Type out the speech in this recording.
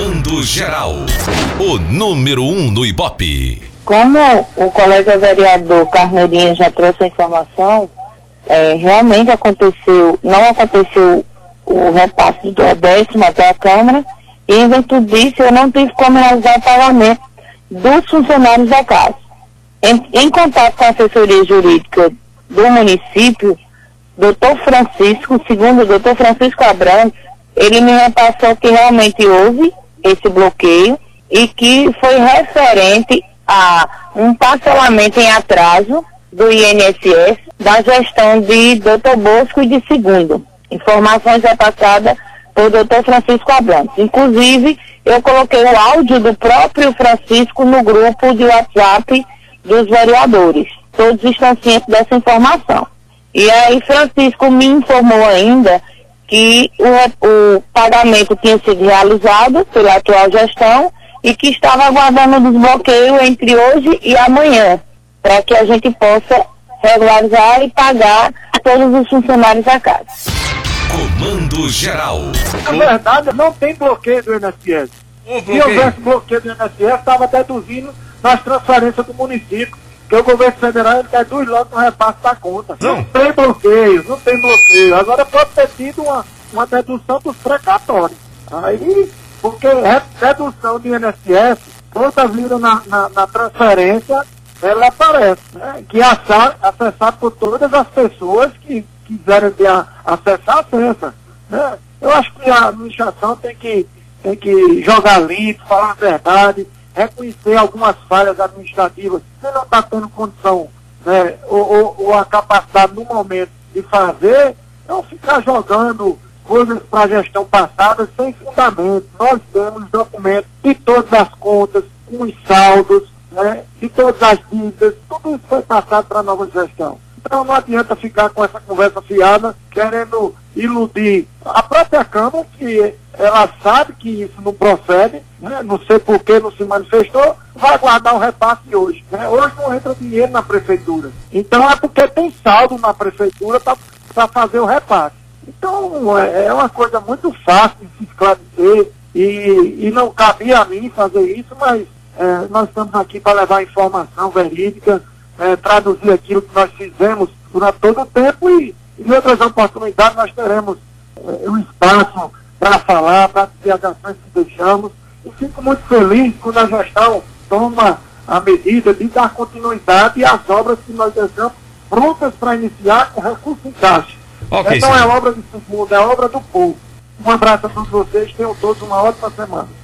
Comando Geral. O número 1 um no Ibope. Como o colega vereador Carneirinho já trouxe a informação, é, realmente aconteceu, não aconteceu o repasse do décimo até a Câmara, e em virtude disso eu não tive como realizar o pagamento dos funcionários da casa. Em, em contato com a assessoria jurídica do município, doutor Francisco, segundo o doutor Francisco Abrantes, ele me repassou que realmente houve esse bloqueio e que foi referente a um parcelamento em atraso do INSS da gestão de doutor Bosco e de segundo. Informações repassadas por doutor Francisco Abrantes. Inclusive, eu coloquei o áudio do próprio Francisco no grupo de WhatsApp dos vereadores. Todos estão cientes dessa informação. E aí Francisco me informou ainda que o, o pagamento tinha sido realizado pela atual gestão e que estava aguardando o desbloqueio entre hoje e amanhã, para que a gente possa regularizar e pagar todos os funcionários da casa. Comando Geral. Na verdade, não tem bloqueio do INSS. Se houvesse bloqueio do INSS, estava deduzindo nas transferências do município porque o governo federal ele deduz logo no repasse da conta. Não. não tem bloqueio, não tem bloqueio. Agora pode ter tido uma, uma dedução dos precatórios. Aí, porque redução de INSS, toda vida na, na, na, transferência, ela aparece, né? Que é acessar por todas as pessoas que quiserem a, acessar, acessa. Né? Eu acho que a administração tem que, tem que jogar limpo, falar a verdade reconhecer algumas falhas administrativas, se não está tendo condição né, ou, ou, ou, a capacidade no momento de fazer, não ficar jogando coisas para a gestão passada sem fundamento. Nós temos documentos de todas as contas, com os saldos, né, de todas as dívidas, tudo isso foi passado para a nova gestão. Então não adianta ficar com essa conversa fiada, querendo iludir a própria Câmara, que ela sabe que isso não procede, né? não sei por que não se manifestou, vai guardar o repasse hoje. Né? Hoje não entra dinheiro na prefeitura. Então é porque tem saldo na prefeitura para fazer o repasse. Então é, é uma coisa muito fácil de se esclarecer e, e não cabia a mim fazer isso, mas é, nós estamos aqui para levar informação verídica, é, traduzir aquilo que nós fizemos durante todo o tempo e em outras oportunidades nós teremos é, um espaço para falar, para dizer as ações que deixamos. E fico muito feliz quando a gestão toma a medida de dar continuidade às obras que nós deixamos prontas para iniciar com recurso em caixa. Okay, então é obra de segundo, é obra do povo. Um abraço a todos vocês, tenham todos uma ótima semana.